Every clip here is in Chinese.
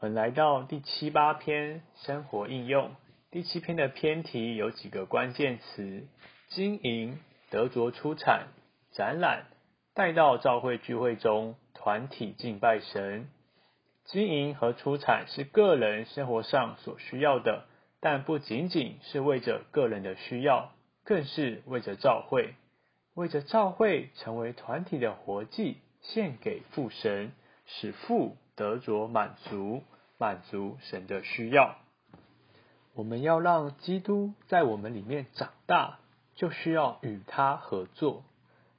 我们来到第七八篇生活应用。第七篇的篇题有几个关键词：经营、得着出产、展览、带到教会聚会中，团体敬拜神。经营和出产是个人生活上所需要的，但不仅仅是为着个人的需要，更是为着教会，为着教会成为团体的活祭，献给父神，使父。得着满足，满足神的需要。我们要让基督在我们里面长大，就需要与他合作，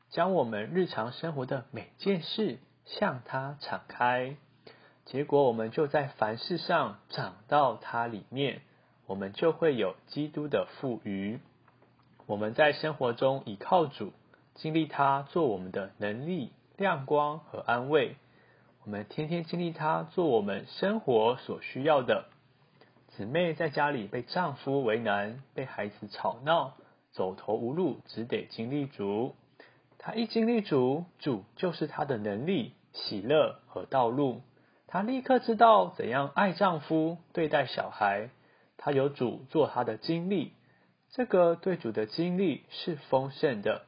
将我们日常生活的每件事向他敞开。结果，我们就在凡事上长到他里面，我们就会有基督的富余。我们在生活中倚靠主，经历他做我们的能力、亮光和安慰。我们天天经历他做我们生活所需要的。姊妹在家里被丈夫为难，被孩子吵闹，走投无路，只得经历主。她一经历主，主就是她的能力、喜乐和道路。她立刻知道怎样爱丈夫、对待小孩。她有主做她的经历，这个对主的经历是丰盛的。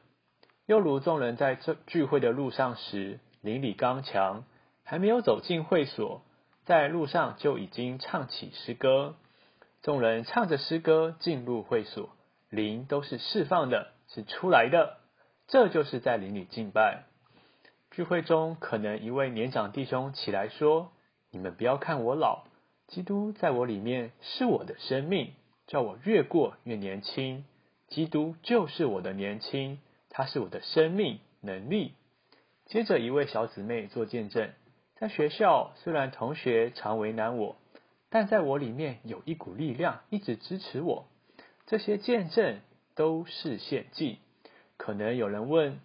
又如众人在这聚会的路上时，邻里刚强。还没有走进会所，在路上就已经唱起诗歌。众人唱着诗歌进入会所，灵都是释放的，是出来的。这就是在灵里敬拜。聚会中，可能一位年长弟兄起来说：“你们不要看我老，基督在我里面是我的生命，叫我越过越年轻。基督就是我的年轻，他是我的生命能力。”接着，一位小姊妹做见证。在学校，虽然同学常为难我，但在我里面有一股力量一直支持我。这些见证都是献祭。可能有人问：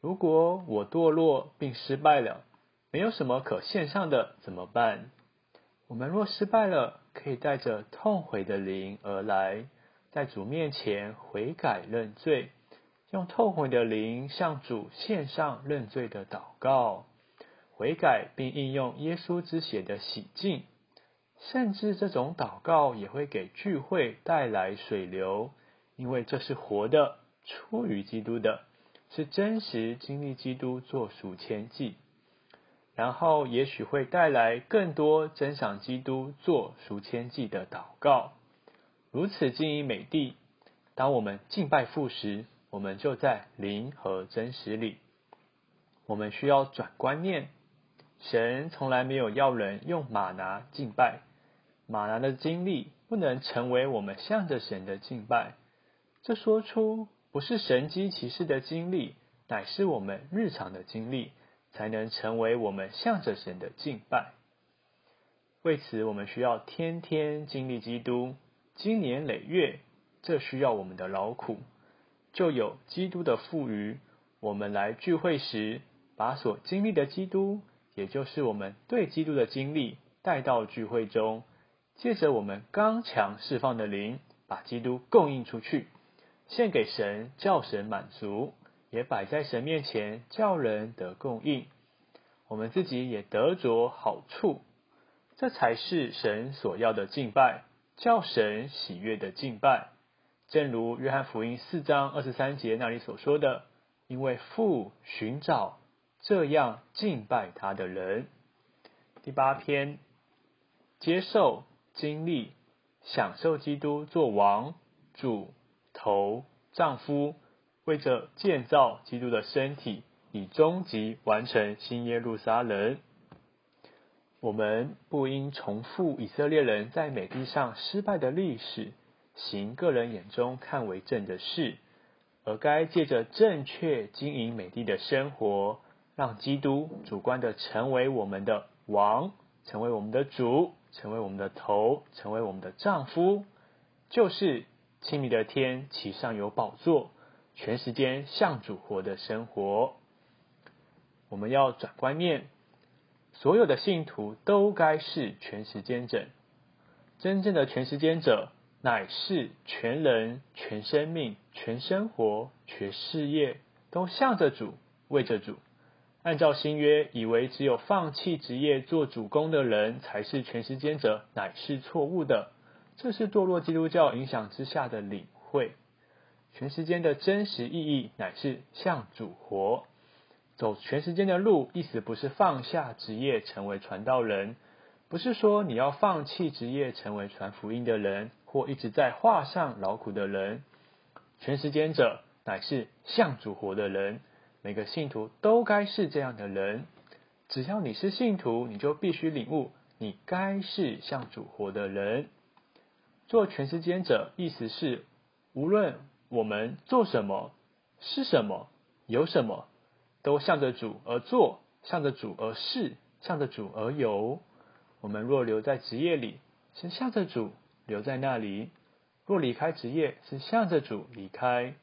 如果我堕落并失败了，没有什么可献上的，怎么办？我们若失败了，可以带着痛悔的灵而来，在主面前悔改认罪，用痛悔的灵向主献上认罪的祷告。悔改并应用耶稣之血的洗净，甚至这种祷告也会给聚会带来水流，因为这是活的，出于基督的，是真实经历基督做赎千祭，然后也许会带来更多真赏基督做赎千祭的祷告。如此经营美地，当我们敬拜父时，我们就在灵和真实里。我们需要转观念。神从来没有要人用马拿敬拜，马拿的经历不能成为我们向着神的敬拜。这说出不是神机骑士的经历，乃是我们日常的经历，才能成为我们向着神的敬拜。为此，我们需要天天经历基督，经年累月，这需要我们的劳苦，就有基督的富余。我们来聚会时，把所经历的基督。也就是我们对基督的经历带到聚会中，借着我们刚强释放的灵，把基督供应出去，献给神，叫神满足，也摆在神面前，叫人得供应。我们自己也得着好处，这才是神所要的敬拜，叫神喜悦的敬拜。正如约翰福音四章二十三节那里所说的：“因为父寻找。”这样敬拜他的人，第八篇，接受、经历、享受基督做王、主、头、丈夫，为着建造基督的身体，以终极完成新耶路撒冷。我们不应重复以色列人在美地上失败的历史，行个人眼中看为正的事，而该借着正确经营美地的生活。让基督主观的成为我们的王，成为我们的主，成为我们的头，成为我们的丈夫，就是亲密的天，其上有宝座，全时间向主活的生活。我们要转观念，所有的信徒都该是全时间者。真正的全时间者，乃是全人、全生命、全生活、全事业都向着主，为着主。按照新约，以为只有放弃职业做主公的人才是全时间者，乃是错误的。这是堕落基督教影响之下的领会。全时间的真实意义乃是向主活，走全时间的路。意思不是放下职业成为传道人，不是说你要放弃职业成为传福音的人，或一直在画上劳苦的人。全时间者乃是向主活的人。每个信徒都该是这样的人。只要你是信徒，你就必须领悟，你该是向主活的人。做全时间者，意思是无论我们做什么、是什么、有什么，都向着主而做，向着主而事，向着主而有。我们若留在职业里，是向着主留在那里；若离开职业，是向着主离开。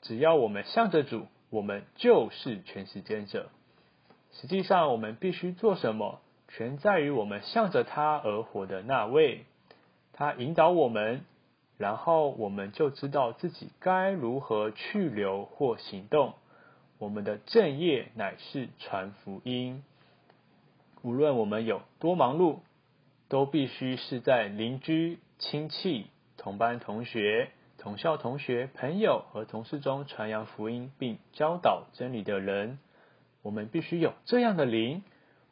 只要我们向着主，我们就是全时间者。实际上，我们必须做什么，全在于我们向着他而活的那位。他引导我们。然后我们就知道自己该如何去留或行动。我们的正业乃是传福音。无论我们有多忙碌，都必须是在邻居、亲戚、同班同学、同校同学、朋友和同事中传扬福音并教导真理的人。我们必须有这样的灵。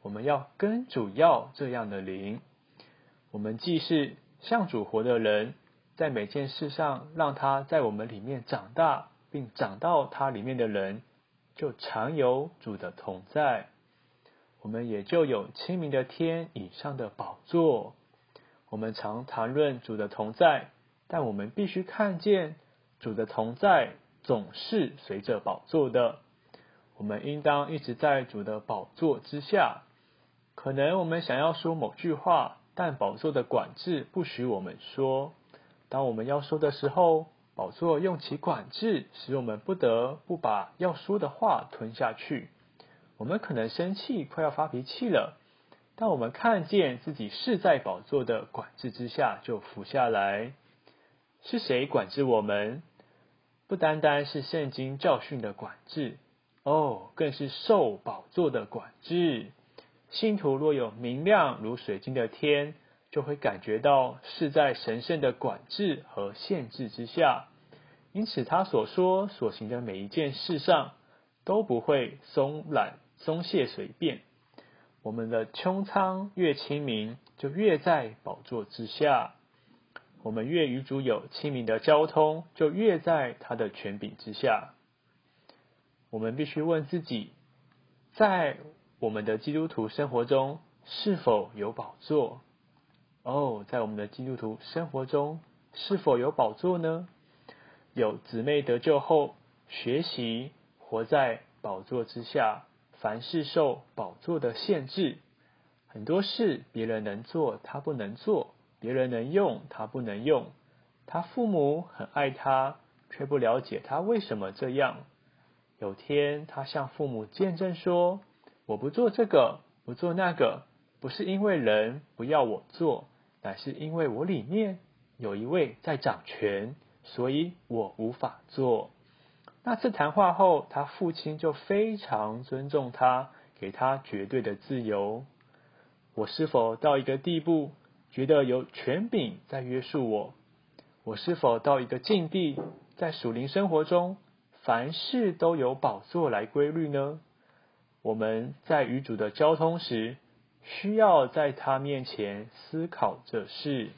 我们要跟主要这样的灵。我们既是向主活的人。在每件事上，让他在我们里面长大，并长到他里面的人，就常有主的同在。我们也就有清明的天以上的宝座。我们常谈论主的同在，但我们必须看见主的同在总是随着宝座的。我们应当一直在主的宝座之下。可能我们想要说某句话，但宝座的管制不许我们说。当我们要说的时候，宝座用其管制，使我们不得不把要说的话吞下去。我们可能生气，快要发脾气了，但我们看见自己是在宝座的管制之下，就服下来。是谁管制我们？不单单是圣经教训的管制，哦，更是受宝座的管制。信徒若有明亮如水晶的天。就会感觉到是在神圣的管制和限制之下，因此他所说所行的每一件事上都不会松懒松懈随便。我们的穹苍越清明，就越在宝座之下；我们越与主有亲民的交通，就越在他的权柄之下。我们必须问自己，在我们的基督徒生活中是否有宝座？哦，在我们的基督徒生活中，是否有宝座呢？有姊妹得救后，学习活在宝座之下，凡事受宝座的限制。很多事别人能做，他不能做；别人能用，他不能用。他父母很爱他，却不了解他为什么这样。有天，他向父母见证说：“我不做这个，不做那个，不是因为人不要我做。”乃是因为我里面有一位在掌权，所以我无法做。那次谈话后，他父亲就非常尊重他，给他绝对的自由。我是否到一个地步，觉得有权柄在约束我？我是否到一个境地，在属灵生活中，凡事都有宝座来规律呢？我们在与主的交通时。需要在他面前思考这事。